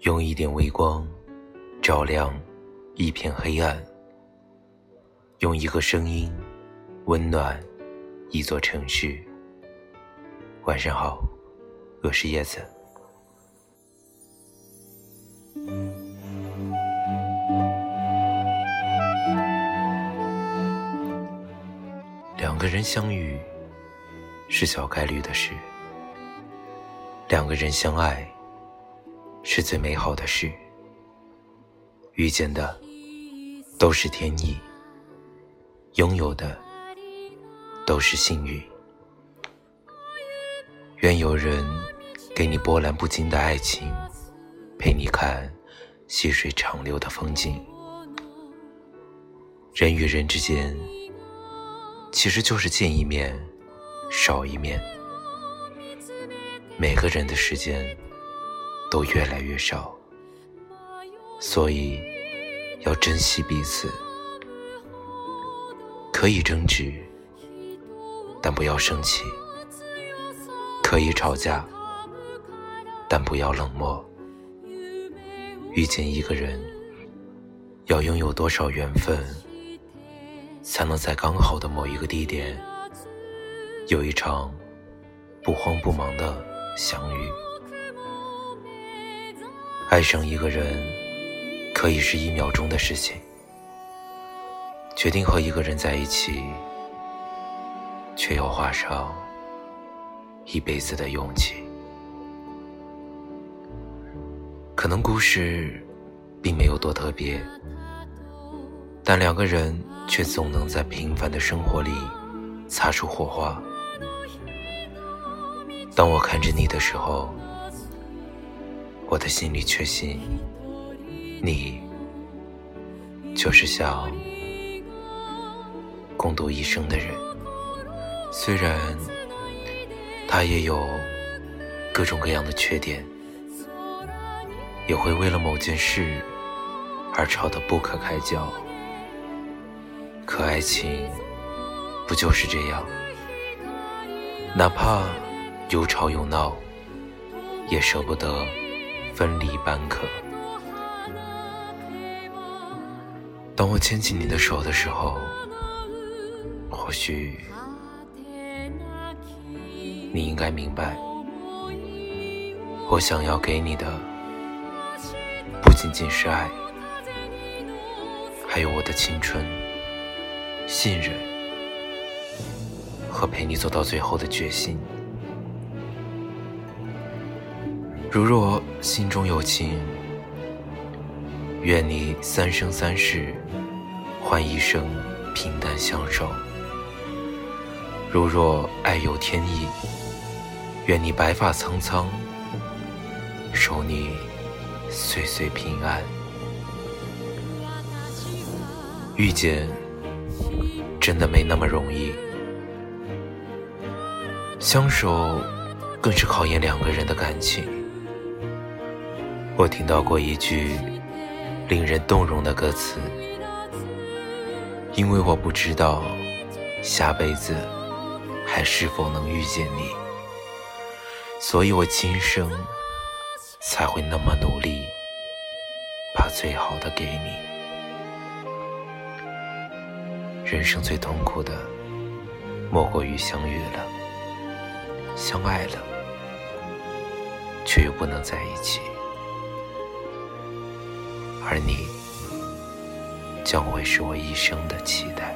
用一点微光照亮一片黑暗，用一个声音温暖一座城市。晚上好，我是叶子。两个人相遇是小概率的事，两个人相爱是最美好的事。遇见的都是天意，拥有的都是幸运。愿有人给你波澜不惊的爱情，陪你看细水长流的风景。人与人之间。其实就是见一面少一面，每个人的时间都越来越少，所以要珍惜彼此。可以争执，但不要生气；可以吵架，但不要冷漠。遇见一个人，要拥有多少缘分？才能在刚好的某一个地点，有一场不慌不忙的相遇。爱上一个人，可以是一秒钟的事情；决定和一个人在一起，却要花上一辈子的勇气。可能故事并没有多特别。但两个人却总能在平凡的生活里擦出火花。当我看着你的时候，我的心里确信，你就是想共度一生的人。虽然他也有各种各样的缺点，也会为了某件事而吵得不可开交。可爱情不就是这样？哪怕有吵有闹，也舍不得分离半刻。当我牵起你的手的时候，或许你应该明白，我想要给你的不仅仅是爱，还有我的青春。信任和陪你走到最后的决心。如若心中有情，愿你三生三世换一生平淡相守；如若爱有天意，愿你白发苍苍，守你岁岁平安。遇见。真的没那么容易，相守更是考验两个人的感情。我听到过一句令人动容的歌词：“因为我不知道下辈子还是否能遇见你，所以我今生才会那么努力，把最好的给你。”人生最痛苦的，莫过于相遇了、相爱了，却又不能在一起。而你，将会是我一生的期待。